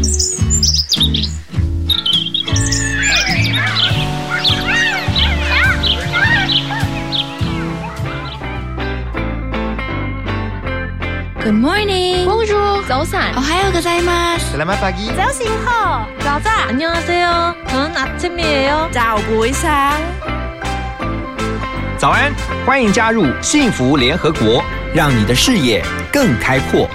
Good morning. Bonjour. 早安. 오하요 고자이마스. Selamat pagi. 早醒好. 자자. 안녕하세요. 저는 아침이에요. 早不一상早安，欢迎加入幸福联合国，让你的视野更开阔。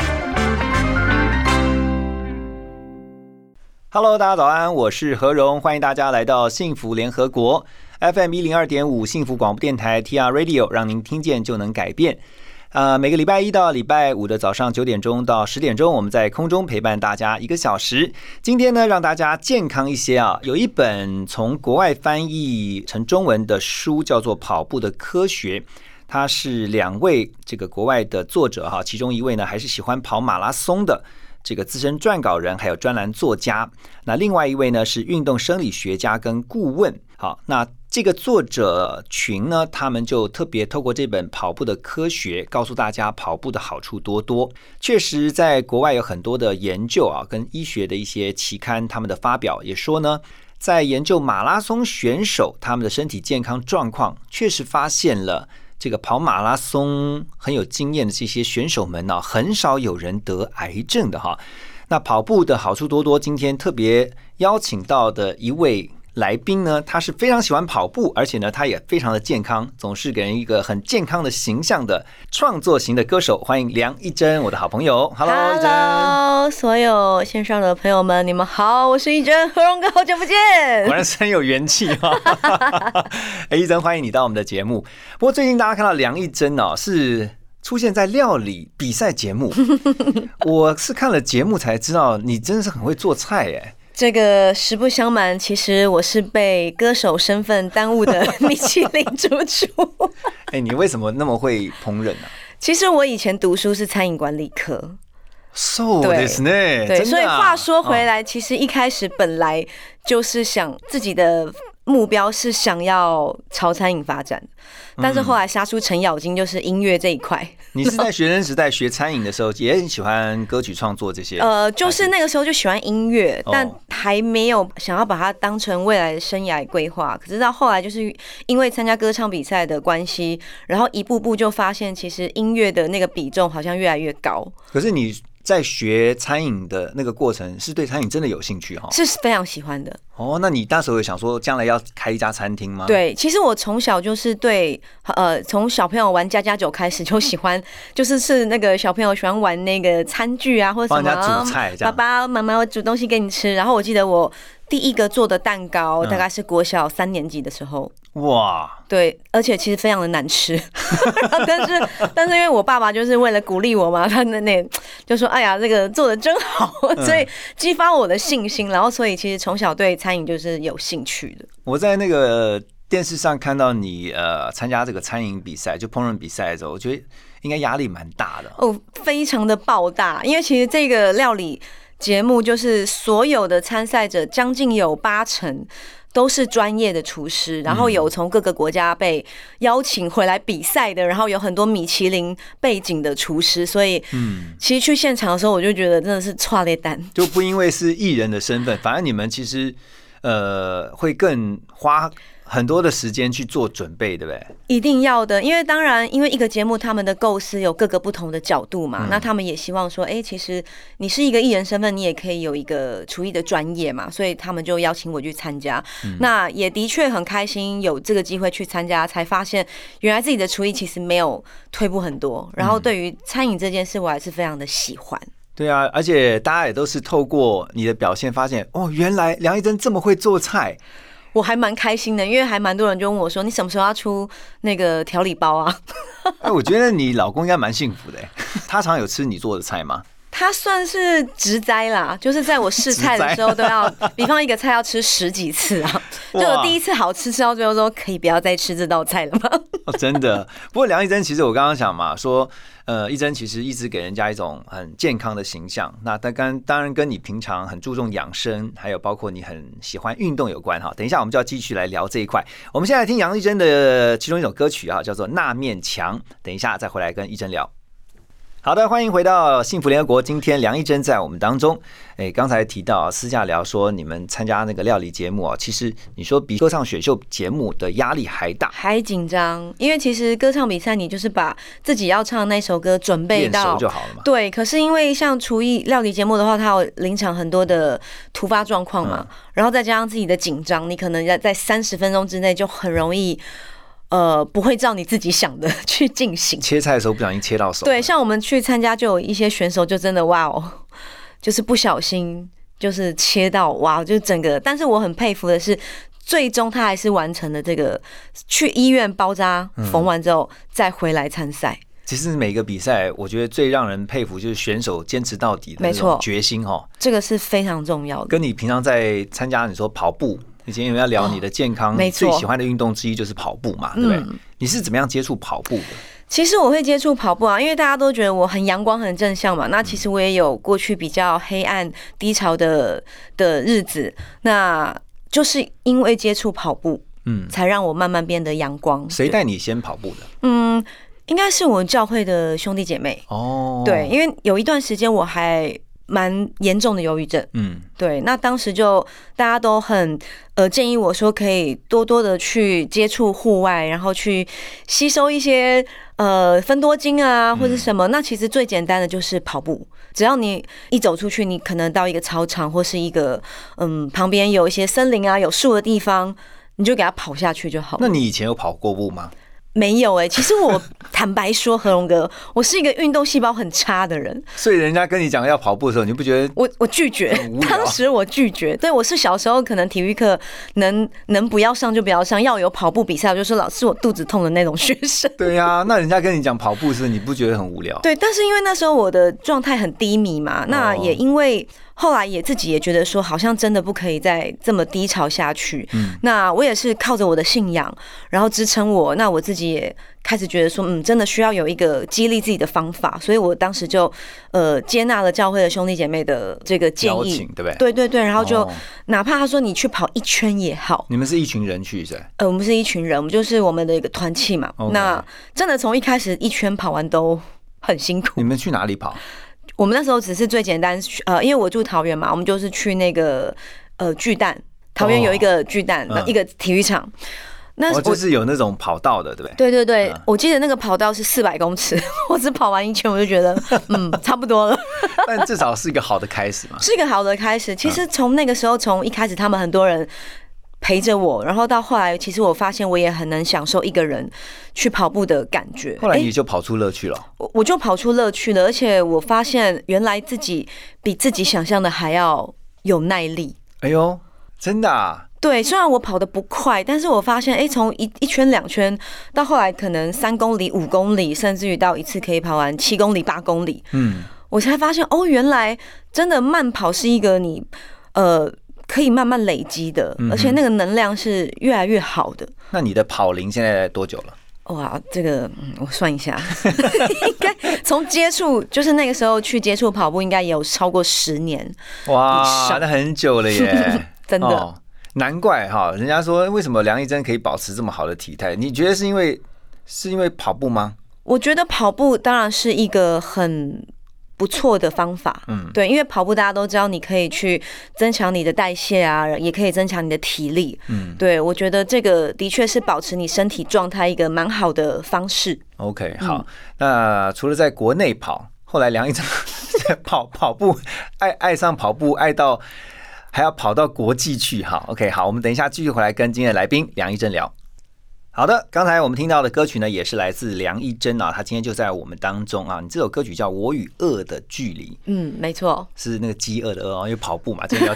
Hello，大家早安，我是何荣，欢迎大家来到幸福联合国 FM 一零二点五幸福广播电台 TR Radio，让您听见就能改变。呃，每个礼拜一到礼拜五的早上九点钟到十点钟，我们在空中陪伴大家一个小时。今天呢，让大家健康一些啊。有一本从国外翻译成中文的书，叫做《跑步的科学》，它是两位这个国外的作者哈，其中一位呢还是喜欢跑马拉松的这个资深撰稿人，还有专栏作家。那另外一位呢是运动生理学家跟顾问。好，那。这个作者群呢，他们就特别透过这本《跑步的科学》，告诉大家跑步的好处多多。确实，在国外有很多的研究啊，跟医学的一些期刊，他们的发表也说呢，在研究马拉松选手他们的身体健康状况，确实发现了这个跑马拉松很有经验的这些选手们呢，很少有人得癌症的哈。那跑步的好处多多，今天特别邀请到的一位。来宾呢，他是非常喜欢跑步，而且呢，他也非常的健康，总是给人一个很健康的形象的创作型的歌手。欢迎梁一珍，我的好朋友。Hello，Hello，。所有线上的朋友们，你们好，我是一珍，何荣哥，好久不见。果然是很有元气哈。哎，一珍，欢迎你到我们的节目。不过最近大家看到梁一珍哦，是出现在料理比赛节目。我是看了节目才知道，你真的是很会做菜哎。这个实不相瞒，其实我是被歌手身份耽误的 米其林主厨。哎，你为什么那么会烹饪呢？其实我以前读书是餐饮管理科。So 对对，所以话说回来，其实一开始本来就是想自己的。目标是想要朝餐饮发展，但是后来杀出程咬金就是音乐这一块。你是在学生时代学餐饮的时候，也很喜欢歌曲创作这些？呃，就是那个时候就喜欢音乐，但还没有想要把它当成未来的生涯规划。可是到后来，就是因为参加歌唱比赛的关系，然后一步步就发现，其实音乐的那个比重好像越来越高。可是你。在学餐饮的那个过程，是对餐饮真的有兴趣哈？是非常喜欢的。哦，那你那时候有想说将来要开一家餐厅吗？对，其实我从小就是对，呃，从小朋友玩家家酒开始就喜欢，就是是那个小朋友喜欢玩那个餐具啊，或者什么，煮菜，爸爸妈妈我煮东西给你吃。然后我记得我第一个做的蛋糕，大概是国小三年级的时候。哇，对，而且其实非常的难吃，但是但是因为我爸爸就是为了鼓励我嘛，他那那就说，哎呀，这个做的真好，所以激发我的信心，然后所以其实从小对餐饮就是有兴趣的。我在那个电视上看到你呃参加这个餐饮比赛，就烹饪比赛的时候，我觉得应该压力蛮大的。哦，非常的爆大，因为其实这个料理节目就是所有的参赛者将近有八成。都是专业的厨师，然后有从各个国家被邀请回来比赛的，然后有很多米其林背景的厨师，所以，嗯，其实去现场的时候，我就觉得真的是差了单，就不因为是艺人的身份，反正你们其实，呃，会更花。很多的时间去做准备，对不对？一定要的，因为当然，因为一个节目他们的构思有各个不同的角度嘛，那他们也希望说，哎，其实你是一个艺人身份，你也可以有一个厨艺的专业嘛，所以他们就邀请我去参加。那也的确很开心有这个机会去参加，才发现原来自己的厨艺其实没有退步很多。然后对于餐饮这件事，我还是非常的喜欢。对啊，而且大家也都是透过你的表现发现，哦，原来梁一珍这么会做菜。我还蛮开心的，因为还蛮多人就问我说：“你什么时候要出那个调理包啊？” 哎，我觉得你老公应该蛮幸福的，他常有吃你做的菜吗？他算是直栽啦，就是在我试菜的时候都要，比方一个菜要吃十几次啊，就我第一次好吃，吃到最后说可以不要再吃这道菜了吗？哦，真的。不过梁一珍，其实我刚刚想嘛，说。呃，一珍其实一直给人家一种很健康的形象，那但跟当然跟你平常很注重养生，还有包括你很喜欢运动有关哈。等一下我们就要继续来聊这一块。我们现在听杨一珍的其中一首歌曲啊，叫做《那面墙》。等一下再回来跟一珍聊。好的，欢迎回到幸福联合国。今天梁一珍在我们当中。哎，刚才提到私下聊说，你们参加那个料理节目啊，其实你说比歌唱选秀节目的压力还大，还紧张。因为其实歌唱比赛，你就是把自己要唱的那首歌准备到就好了嘛。对，可是因为像厨艺料理节目的话，它有临场很多的突发状况嘛，然后再加上自己的紧张，你可能在在三十分钟之内就很容易，呃，不会照你自己想的 去进行。切菜的时候不小心切到手，对，像我们去参加，就有一些选手就真的哇哦，就是不小心就是切到哇，就整个。但是我很佩服的是，最终他还是完成了这个去医院包扎缝完之后再回来参赛。其实每个比赛，我觉得最让人佩服就是选手坚持到底的那没错种决心哈。这个是非常重要的。跟你平常在参加你说跑步，以前有要聊你的健康，哦没错最喜欢的运动之一就是跑步嘛，对不对？嗯你是怎么样接触跑步的？其实我会接触跑步啊，因为大家都觉得我很阳光、很正向嘛。那其实我也有过去比较黑暗、低潮的的日子，那就是因为接触跑步，嗯，才让我慢慢变得阳光。谁带你先跑步的？嗯，应该是我教会的兄弟姐妹。哦，对，，因为有一段时间我还蛮严重的忧郁症。嗯，对，那当时就大家都很呃建议我说，可以多多的去接触户外，然后去吸收一些呃分多精啊或者什么。那其实最简单的就是跑步，只要你一走出去，你可能到一个操场或是一个嗯旁边有一些森林啊有树的地方，你就给它跑下去就好了。那你以前有跑过步吗？没有哎、其实我 坦白说，何荣哥，我是一个运动细胞很差的人，所以人家跟你讲要跑步的时候，你不觉得？我我拒绝当时我拒绝。对我是小时候可能体育课能能不要上就不要上，要有跑步比赛，我就说老师我肚子痛的那种学生。对呀、那人家跟你讲跑步是，你不觉得很无聊？对，但是因为那时候我的状态很低迷嘛，那哦也因为后来也自己也觉得说，好像真的不可以再这么低潮下去。嗯那我也是靠着我的信仰，然后支撑我。那我自己也开始觉得说，嗯，真的需要有一个激励自己的方法，所以我当时就呃接纳了教会的兄弟姐妹的这个建议对不对？对对对，然后就哦哪怕他说你去跑一圈也好，你们是一群人去是吧？呃，我们是一群人，我们就是我们的一个团契嘛。那真的从一开始一圈跑完都很辛苦你。们去哪里跑？我们那时候只是最简单，呃，因为我住桃园嘛，我们就是去那个呃巨蛋，桃园有一个巨蛋，一个体育场。那哦，我、就是有那种跑道的，对不对？对对对，嗯我记得那个跑道是四百公尺，我只跑完一圈，我就觉得嗯 差不多了，但至少是一个好的开始嘛。是一个好的开始。其实从那个时候，从一开始他们很多人。陪着我，然后到后来，其实我发现我也很能享受一个人去跑步的感觉。后来你就跑出乐趣了。我我就跑出乐趣了，而且我发现原来自己比自己想象的还要有耐力。哎呦，真的啊！对，虽然我跑得不快，但是我发现，哎，从一一圈、两圈到后来可能三公里、五公里，甚至于到一次可以跑完七公里、八公里，嗯，我才发现，哦，原来真的慢跑是一个你呃可以慢慢累积的，嗯而且那个能量是越来越好的。那你的跑龄现在多久了？哇，这个嗯，我算一下，应该从接触就是那个时候去接触跑步，应该也有超过十年，以哇，上那很久了耶，真的。哦难怪哈，人家说为什么梁一珍可以保持这么好的体态？你觉得是因为是因为跑步吗？我觉得跑步当然是一个很不错的方法，嗯，对，因为跑步大家都知道，你可以去增强你的代谢啊，也可以增强你的体力。嗯对我觉得这个的确是保持你身体状态一个蛮好的方式。OK，嗯好。那除了在国内跑，后来梁一珍跑跑步，爱爱上跑步，爱到还要跑到国际去。哈，OK，好，我们等一下继续回来跟今天的来宾梁一珍聊。好的，刚才我们听到的歌曲呢，也是来自梁一珍啊，他今天就在我们当中啊。你这首歌曲叫《我与恶的距离》，嗯，没错，是那个饥饿的饿哦，因为跑步嘛，真的要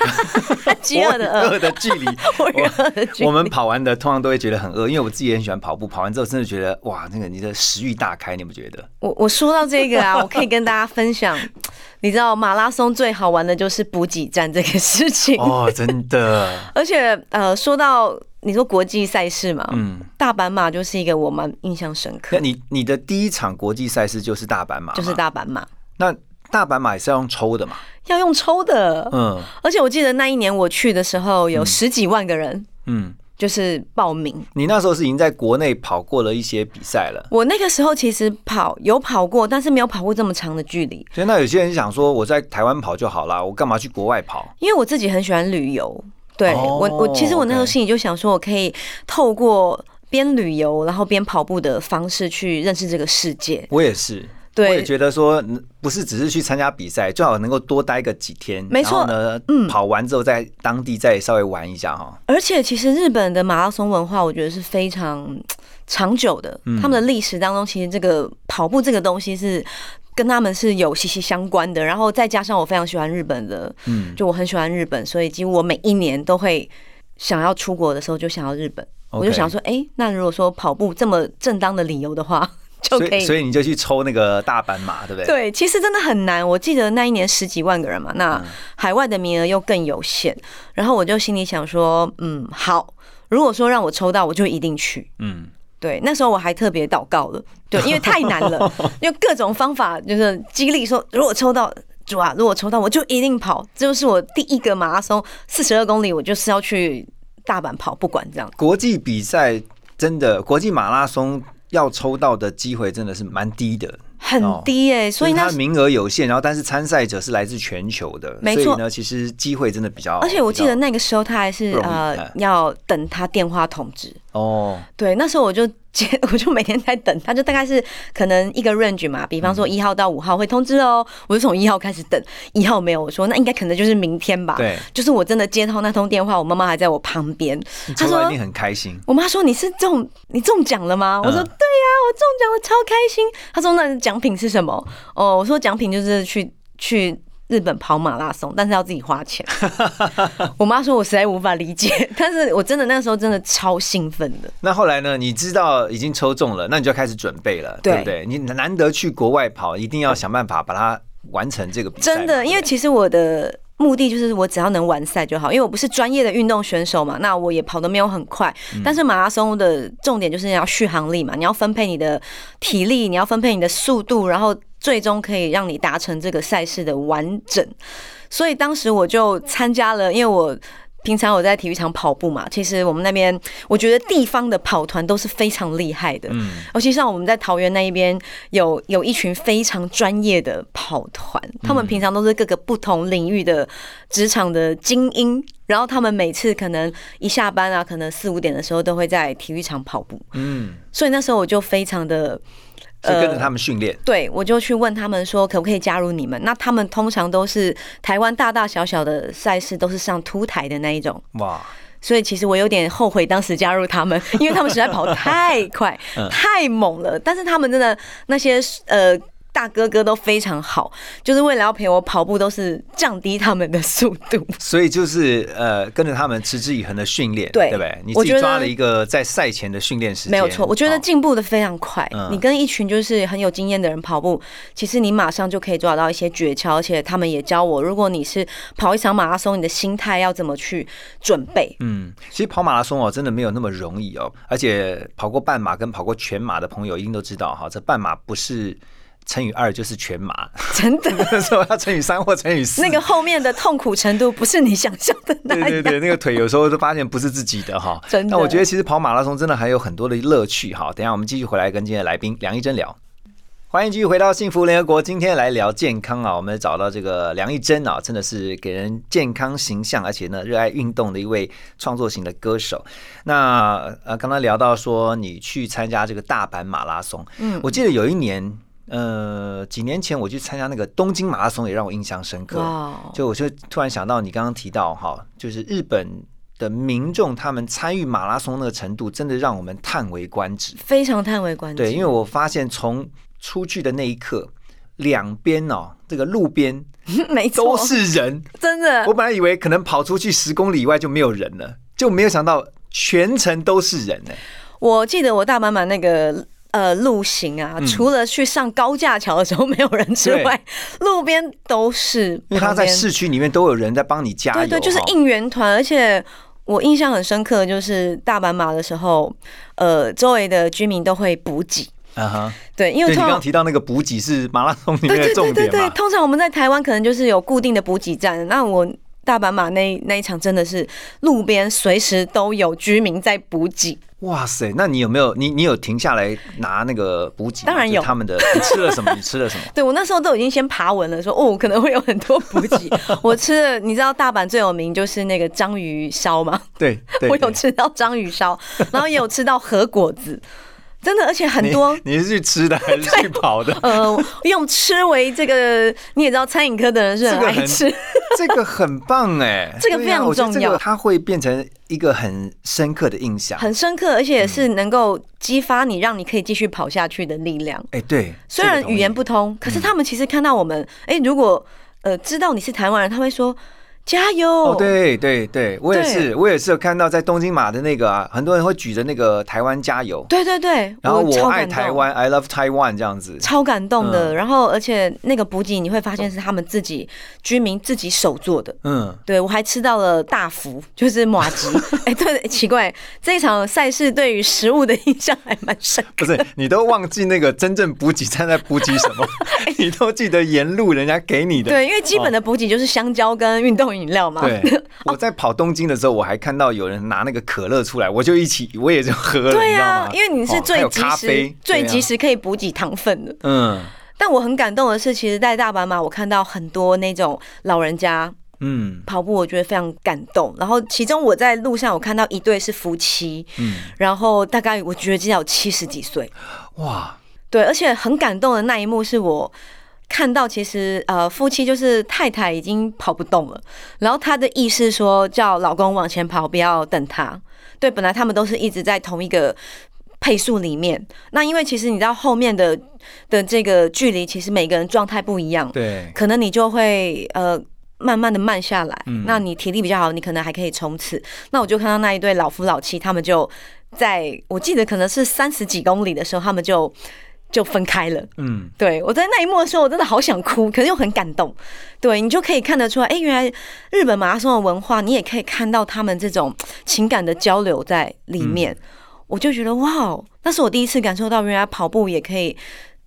饥饿的饿，的距离。我与饿的距离我们跑完的通常都会觉得很饿，因为我自己也很喜欢跑步。跑完之后真的觉得哇，那个你的食欲大开，你有没有觉得？我我说到这个啊，我可以跟大家分享，你知道马拉松最好玩的就是补给站这个事情。哦，真的，而且呃，说到你说国际赛事嘛，嗯，大阪马就是一个我蛮印象深刻那，你你的第一场国际赛事就是大阪马，就是。大阪马那大阪马也是要用抽的嘛？要用抽的，嗯而且我记得那一年我去的时候有十几万个人，嗯，就是报名。你那时候是已经在国内跑过了一些比赛了，我那个时候其实跑有跑过，但是没有跑过这么长的距离，所以那有些人想说，我在台湾跑就好啦，我干嘛去国外跑？因为我自己很喜欢旅游。对哦我，我其实我那时候心里就想说，我可以透过边旅游然后边跑步的方式去认识这个世界。我也是。我也，觉得说，嗯不是只是去参加比赛，最好能够多待个几天。没错呢，嗯跑完之后在当地再稍微玩一下哈。而且其实日本的马拉松文化，我觉得是非常嗯长久的。嗯他们的历史当中，其实这个跑步这个东西是跟他们是有息息相关的。然后再加上我非常喜欢日本的，嗯，就我很喜欢日本，所以几乎我每一年都会想要出国的时候就想要日本。我就想说，哎、那如果说跑步这么正当的理由的话，就可以所以所以你就去抽那个大阪马，对不对？对，其实真的很难。我记得那一年十几万个人嘛，那嗯海外的名额又更有限。然后我就心里想说，嗯，好，如果说让我抽到，我就一定去。嗯，对，那时候我还特别祷告了，对，因为太难了，用各种方法就是激励说，如果抽到。主啊，如果抽到我就一定跑，这就是我第一个马拉松，四十二公里，我就是要去大阪跑，不管这样。国际比赛真的，国际马拉松要抽到的机会真的是蛮低的。很哦低耶、所以那就是它名额有限，然后但是参赛者是来自全球的，没错所以呢，其实机会真的比较。而且我记得那个时候他还是呃嗯要等他电话通知，哦，对，那时候我就 接，我就每天在等，他就大概是可能一个 range 嘛，比方说嗯一号到五号会通知哦，我就从一号开始等，一号没有，我说那应该可能就是明天吧。对，就是我真的接到那通电话，我妈妈还在我旁边，她说一定很开心。我妈说你是中你中奖了吗？我说嗯对呀、我中奖，我超开心。她说那奖品是什么？哦，我说奖品就是去去日本跑马拉松，但是要自己花钱。我妈说我实在无法理解，但是我真的那时候真的超兴奋的。那后来呢？你知道已经抽中了，那你就要开始准备了，对对不对？你难得去国外跑，一定要想办法把它完成这个比赛。真的，因为其实我的目的就是我只要能完赛就好，因为我不是专业的运动选手嘛，那我也跑得没有很快。嗯但是马拉松的重点就是要续航力嘛，你要分配你的体力，你要分配你的速度，然后最终可以让你达成这个赛事的完整。所以当时我就参加了，因为我。平常我在体育场跑步嘛，其实我们那边我觉得地方的跑团都是非常厉害的，嗯，尤其像我们在桃园那一边有有一群非常专业的跑团，他们平常都是各个不同领域的职场的精英，然后他们每次可能一下班啊，可能四五点的时候都会在体育场跑步，嗯，所以那时候我就非常的。所以跟着他们训练。对，我就去问他们说可不可以加入你们？那他们通常都是台湾大大小小的赛事都是上凸台的那一种，哇，所以其实我有点后悔当时加入他们，因为他们实在跑太快嗯、太猛了。但是他们真的那些呃大哥哥都非常好，就是为了要陪我跑步，都是降低他们的速度。所以就是呃，跟着他们持之以恒的训练，对对不对？你自己抓了一个在赛前的训练时间，没有错，我觉得哦进步的非常快嗯。你跟一群就是很有经验的人跑步，其实你马上就可以抓到一些诀窍，而且他们也教我，如果你是跑一场马拉松，你的心态要怎么去准备。嗯，其实跑马拉松哦，真的没有那么容易哦。而且跑过半马跟跑过全马的朋友一定都知道哈，这半马不是乘以二就是全麻，真的，说要乘以三或乘以四。那个后面的痛苦程度不是你想象的那样。对对对，那个腿有时候都发现不是自己的哈。真的那我觉得其实跑马拉松真的还有很多的乐趣哈。等一下我们继续回来跟今天的来宾梁一珍聊。欢迎继续回到幸福联合国，今天来聊健康啊。我们找到这个梁一珍啊，真的是给人健康形象，而且呢热爱运动的一位创作型的歌手。那呃，刚刚聊到说你去参加这个大阪马拉松，嗯我记得有一年，呃，几年前我去参加那个东京马拉松，也让我印象深刻。哇，就我就突然想到，你刚刚提到哈，就是日本的民众他们参与马拉松那个程度，真的让我们叹为观止。非常叹为观止。对，因为我发现从出去的那一刻，两边哦，这个路边 没错，都是人。真的我。本来以为可能跑出去十公里以外就没有人了，就没有想到全程都是人呢。我记得我大满满那个。呃，路行啊，嗯除了去上高架桥的时候没有人之外，路边都是。因为他在市区里面都有人在帮你加油，对对，就是应援团，而且我印象很深刻，就是大阪马的时候，呃，周围的居民都会补给。啊哈。对，因为你刚刚提到那个补给是马拉松里面的对对对对？通常我们在台湾可能就是有固定的补给站，那我。大阪马那那一场真的是路边随时都有居民在补给。哇塞，那你有没有你你有停下来拿那个补给？当然有他们的，你吃了什么？你吃了什么？对我那时候都已经先爬文了，说哦可能会有很多补给。我吃了，你知道大阪最有名就是那个章鱼烧吗？对，对 我有吃到章鱼烧，然后也有吃到和果子，真的，而且很多。你你是去吃的还是去跑的？呃，用吃为这个，你也知道，餐饮科的人是很爱吃。这个很棒哎，这个非常重要个它会变成一个很深刻的印象。很深刻，而且是能够激发你，让你可以继续跑下去的力量。哎，对，虽然语言不通，可是他们其实看到我们，哎、如果呃知道你是台湾人，他会说加油。哦，对对对，我也是，我也是有看到在东京马的那个啊，很多人会举着那个台湾加油，对对对，然后我爱台湾，I love Taiwan 这样子。超感动的。嗯然后，而且那个补给你会发现是他们自己居民自己手做的。嗯，对我还吃到了大福，就是马吉。哎、对，奇怪，这一场赛事对于食物的印象还蛮深刻。不是，你都忘记那个真正补给站在补给什么，你都记得沿路人家给你的。对，因为基本的补给就是香蕉跟运动饮料吗。对，我在跑东京的时候，我还看到有人拿那个可乐出来，我就一起，我也就喝了，对你知道吗？，啊因为你是最及时、最及时可以补给糖分的。嗯但我很感动的是，其实，在大阪嘛，我看到很多那种老人家嗯跑步，我觉得非常感动。然后，其中我在路上，我看到一对是夫妻，嗯，然后大概我觉得至少有七十几岁，哇，对，而且很感动的那一幕是我。看到其实呃夫妻就是太太已经跑不动了，然后她的意思说叫老公往前跑，不要等她。对，本来他们都是一直在同一个配速里面，那因为其实你知道后面的 的这个距离，其实每个人状态不一样，对，可能你就会呃慢慢的慢下来。嗯那你体力比较好，你可能还可以冲刺。那我就看到那一对老夫老妻，他们就在我记得可能是三十几公里的时候，他们就就分开了。嗯，对我在那一幕的时候，我真的好想哭，可是又很感动。对你就可以看得出来，哎、原来日本马拉松的文化，你也可以看到他们这种情感的交流在里面。我就觉得哇哦，那是我第一次感受到，原来跑步也可以，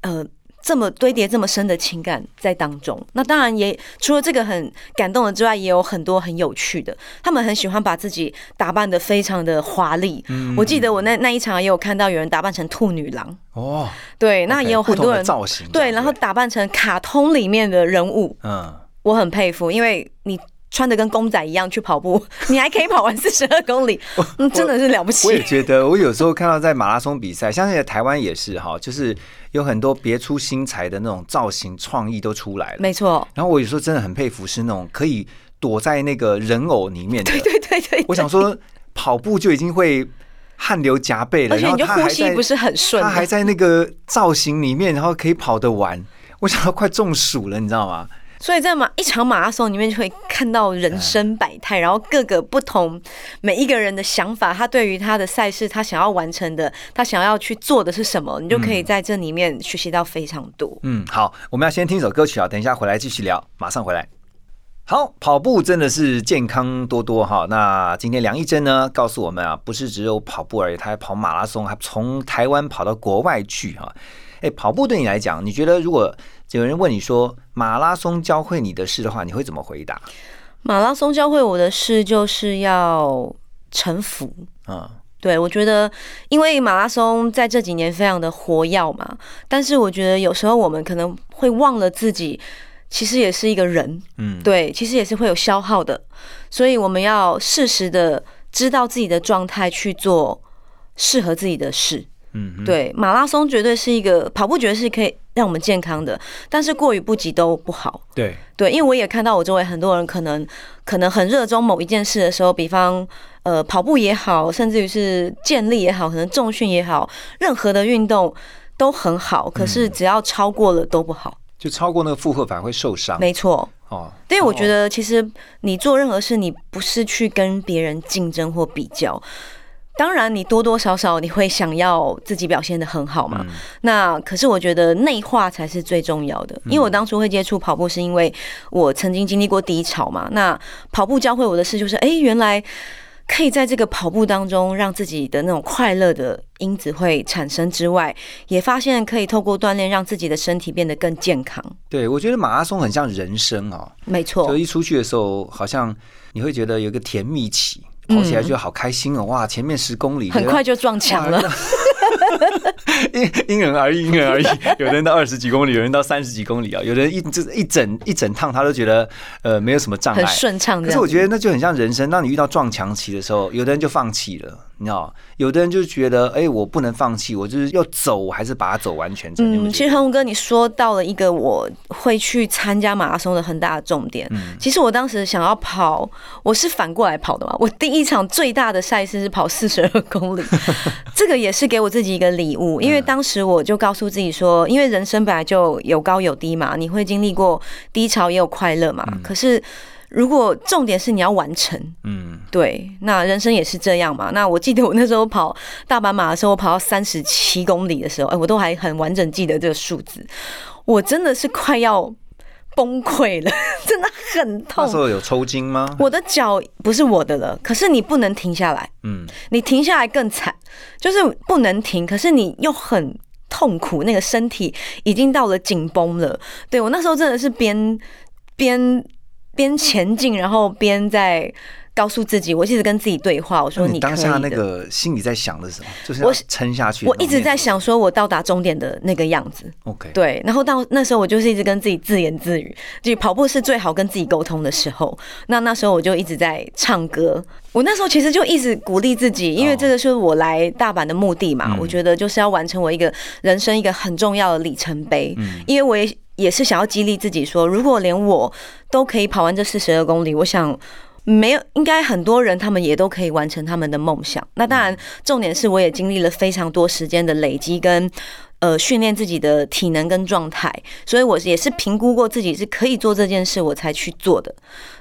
呃。这么堆叠这么深的情感在当中，那当然也除了这个很感动的之外，也有很多很有趣的。他们很喜欢把自己打扮的非常的华丽。我记得我那那一场也有看到有人打扮成兔女郎，哦，对，那也有很多人造型对，然后打扮成卡通里面的人物，嗯，我很佩服，因为你穿的跟公仔一样去跑步，你还可以跑完四十二公里，嗯，真的是了不起我也。觉得，我有时候看到在马拉松比赛，相信在台湾也是哈，就是有很多别出心裁的那种造型创意都出来了。没错，然后我有时候真的很佩服，是那种可以躲在那个人偶里面的。对对对对，我想说，跑步就已经会汗流浃背了，然后而且你就呼吸不是很顺的，他还在那个造型里面，然后可以跑得完。我想要快中暑了，你知道吗？所以在马一场马拉松里面就会看到人生百态，然后各个不同每一个人的想法，他对于他的赛事，他想要完成的，他想要去做的是什么，你就可以在这里面学习到非常多。嗯，好，我们要先听一首歌曲啊，等一下回来继续聊，马上回来。好，跑步真的是健康多多哈。那今天梁一珍呢，告诉我们啊，不是只有跑步而已，他还跑马拉松，还从台湾跑到国外去哈。哎，跑步对你来讲，你觉得如果有人问你说马拉松教会你的事的话，你会怎么回答？马拉松教会我的事就是要臣服。嗯对，我觉得，因为马拉松在这几年非常的活跃嘛，但是我觉得有时候我们可能会忘了自己，其实也是一个人，嗯，对，其实也是会有消耗的，所以我们要适时的知道自己的状态，去做适合自己的事。嗯，对，马拉松绝对是一个跑步，绝对是可以让我们健康的，但是过于不及都不好。对，对，因为我也看到我周围很多人可能可能很热衷某一件事的时候，比方呃跑步也好，甚至于是健力也好，可能重训也好，任何的运动都很好，可是只要超过了都不好。就超过那个负荷反而会受伤。没错，哦，因为我觉得其实你做任何事，你不是去跟别人竞争或比较。当然，你多多少少你会想要自己表现的很好嘛。那可是我觉得内化才是最重要的。因为我当初会接触跑步，是因为我曾经经历过低潮嘛。那跑步教会我的事就是，哎、原来可以在这个跑步当中让自己的那种快乐的因子会产生之外，也发现可以透过锻炼让自己的身体变得更健康。对，我觉得马拉松很像人生哦，没错就，一出去的时候，好像你会觉得有一个甜蜜期，跑起来觉得好开心哦，哇，前面十公里很快就撞墙了。因因人而异，因人而异。有的人到二十几公里，有人到三十几公里啊，有的人一就是一整一整趟他都觉得呃没有什么障碍，很顺畅。可是我觉得那就很像人生，当你遇到撞墙期的时候，有的人就放弃了，你知道？有的人就觉得，哎、我不能放弃，我就是要走，我还是把它走完全嗯，其实恒文哥，你说到了一个我会去参加马拉松的很大的重点。嗯其实我当时想要跑，我是反过来跑的嘛。我第一场最大的赛事是跑四十二公里，这个也是给我自己一个礼物，因为嗯当时我就告诉自己说，因为人生本来就有高有低嘛，你会经历过低潮，也有快乐嘛。可是如果重点是你要完成，嗯，对，那人生也是这样嘛。那我记得我那时候跑大阪马的时候，我跑到三十七公里的时候，哎，我都还很完整记得这个数字，我真的是快要崩溃了，真的很痛那痛时。候有抽筋吗？我的脚不是我的了，可是你不能停下来，嗯，你停下来更惨，就是不能停，可是你又很痛苦，那个身体已经到了紧绷了。对我那时候真的是边边边前进，然后边在告诉自己，我一直跟自己对话，我说那你当下那。个心里在想的是什么？就是我要撑下去。我一直在想，说我到达终点的那个样子，，OK，对，然后到那时候我就是一直跟自己自言自语，就跑步是最好跟自己沟通的时候。那那时候我就一直在唱歌，我那时候其实就一直鼓励自己，因为这个是我来大阪的目的嘛，嗯我觉得就是要完成我一个人生一个很重要的里程碑，嗯因为我也也是想要激励自己说，如果连我都可以跑完这四十二公里，我想。没有，应该很多人他们也都可以完成他们的梦想。那当然，重点是我也经历了非常多时间的累积跟呃训练自己的体能跟状态，所以我也是评估过自己是可以做这件事，我才去做的。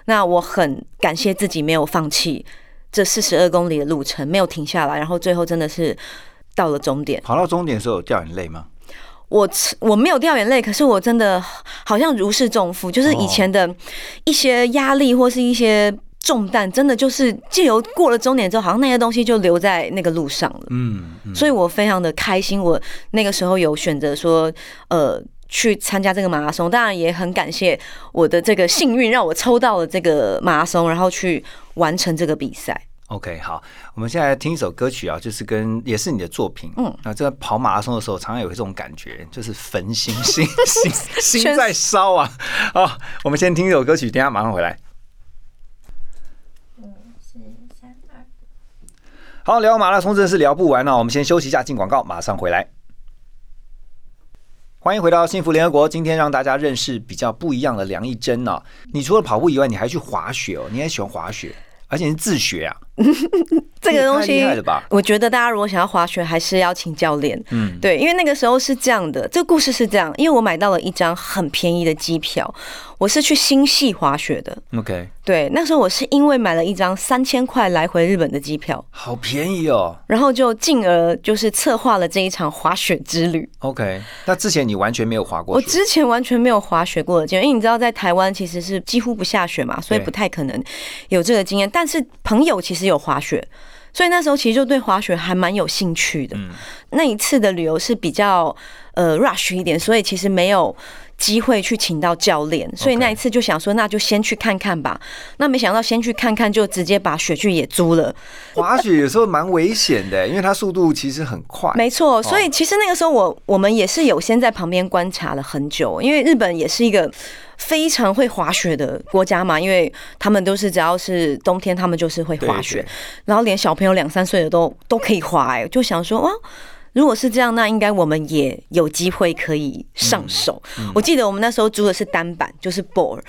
那我很感谢自己没有放弃这四十二公里的路程，没有停下来，然后最后真的是到了终点。跑到终点的时候掉眼泪吗？我我没有掉眼泪，可是我真的好像如释重负，就是以前的一些压力或是一些重担，真的就是借由过了终点之后，好像那些东西就留在那个路上了。嗯，嗯所以我非常的开心，我那个时候有选择说，呃。去参加这个马拉松，当然也很感谢我的这个幸运，让我抽到了这个马拉松，然后去完成这个比赛。OK，好，我们现在听一首歌曲啊，就是跟也是你的作品，嗯，那这个跑马拉松的时候，常常有这种感觉，就是焚心，心心心在烧啊！好，我们先听一首歌曲，等一下马上回来。好，聊马拉松真的是聊不完哦，我们先休息一下，进广告，马上回来。欢迎回到幸福联合国。今天让大家认识比较不一样的梁一珍哦。你除了跑步以外，你还去滑雪哦，你还喜欢滑雪，而且是自学啊。这个东西？我觉得大家如果想要滑雪，还是要请教练。嗯，对，因为那个时候是这样的，这个故事是这样，因为我买到了一张很便宜的机票，我是去新系滑雪的。OK，对，那时候我是因为买了一张三千块来回日本的机票，好便宜哦。然后就进而就是策划了这一场滑雪之旅。OK，那之前你完全没有滑过我，之前完全没有滑雪过的经验，因为你知道在台湾其实是几乎不下雪嘛，所以不太可能有这个经验。但是朋友其实有滑雪，所以那时候其实就对滑雪还蛮有兴趣的。嗯那一次的旅游是比较呃 rush 一点，所以其实没有。机会去请到教练，所以那一次就想说，那就先去看看吧。那没想到先去看看，就直接把雪具也租了。滑雪有时候蛮危险的，因为它速度其实很快。没错，所以其实那个时候我我们也是有先在旁边观察了很久，因为日本也是一个非常会滑雪的国家嘛，因为他们都是只要是冬天，他们就是会滑雪，对然后连小朋友两三岁的都都可以滑、哎，就想说哇。如果是这样，那应该我们也有机会可以上手。我记得我们那时候租的是单板，就是 board，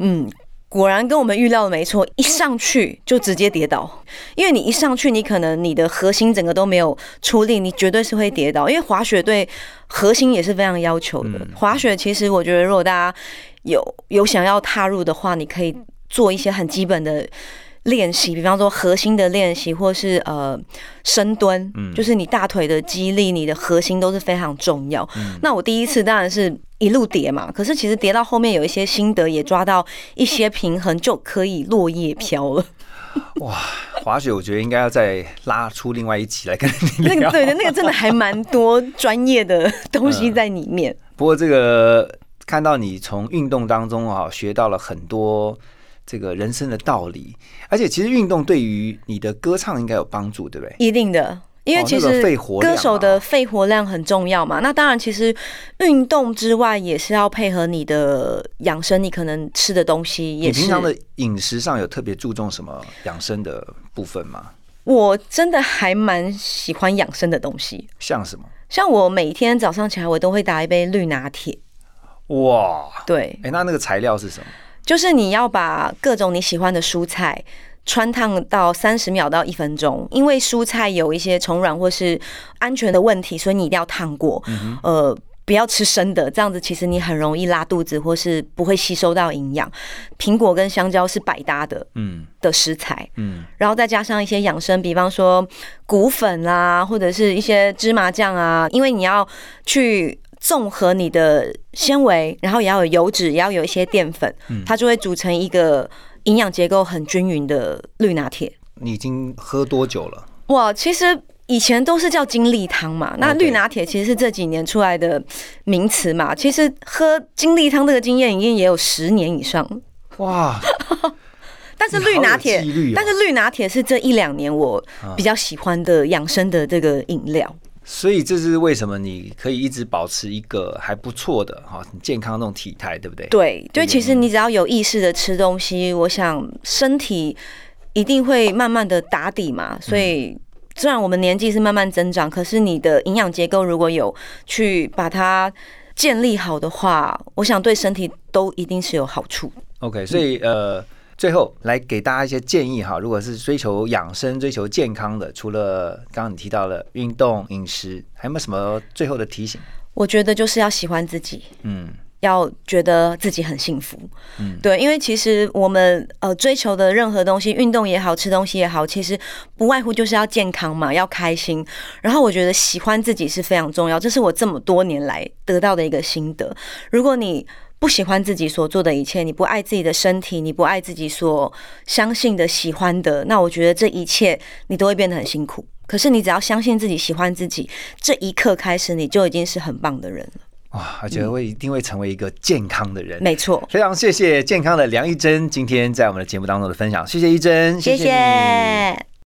嗯，果然跟我们预料的没错，一上去就直接跌倒，因为你一上去，你可能你的核心整个都没有出力，你绝对是会跌倒。因为滑雪对核心也是非常要求的。滑雪其实我觉得，如果大家有有想要踏入的话，你可以做一些很基本的。练习，比方说核心的练习，或是呃深蹲，嗯就是你大腿的肌力、你的核心都是非常重要。那我第一次当然是一路跌嘛，可是其实跌到后面有一些心得，也抓到一些平衡，就可以落叶飘了。哇，滑雪我觉得应该要再拉出另外一集来跟你聊。那个对的，那个真的还蛮多专业的东西在里面。不过这个看到你从运动当中啊学到了很多这个人生的道理，而且其实运动对于你的歌唱应该有帮助，对不对？一定的。因为其实歌手的肺活量很重要嘛，那当然其实运动之外也是要配合你的养生，你可能吃的东西你也是。平常的饮食上有特别注重什么养生的部分吗？我真的还蛮喜欢养生的东西，像什么？像我每天早上起来我都会打一杯绿拿铁，哇，对，哎、那那个材料是什么？就是你要把各种你喜欢的蔬菜。穿烫到三十秒到一分钟，因为蔬菜有一些虫卵或是安全的问题，所以你一定要烫过。呃，不要吃生的，这样子其实你很容易拉肚子，或是不会吸收到营养。苹果跟香蕉是百搭的嗯的食材，嗯，然后再加上一些养生，比方说谷粉啊，或者是一些芝麻酱啊，因为你要去综合你的纤维，然后也要有油脂，也要有一些淀粉，它就会组成一个营养结构很均匀的绿拿铁。你已经喝多久了？哇，其实以前都是叫精力汤嘛，那绿拿铁其实是这几年出来的名词嘛。其实喝精力汤这个经验已经也有十年以上，哇，但是绿拿铁但是绿拿铁是这一两年我比较喜欢的养生的这个饮料。所以这是为什么你可以一直保持一个还不错的哈很健康的那种体态，对不对？对，就其实你只要有意识的吃东西，我想身体一定会慢慢的打底嘛。所以虽然我们年纪是慢慢增长，可是你的营养结构如果有去把它建立好的话，我想对身体都一定是有好处。OK，所以呃，最后来给大家一些建议哈。如果是追求养生、追求健康的，除了刚刚你提到的运动、饮食，还有没有什么最后的提醒？我觉得就是要喜欢自己，嗯要觉得自己很幸福。嗯对，因为其实我们呃追求的任何东西，运动也好，吃东西也好，其实不外乎就是要健康嘛，要开心。然后我觉得喜欢自己是非常重要，这是我这么多年来得到的一个心得。如果你不喜欢自己所做的一切，你不爱自己的身体，你不爱自己所相信的、喜欢的，那我觉得这一切你都会变得很辛苦。可是你只要相信自己、喜欢自己，这一刻开始，你就已经是很棒的人了。哇，而且会一定会成为一个健康的人。没错，非常谢谢健康的梁一珍今天在我们的节目当中的分享，谢谢一珍，谢你谢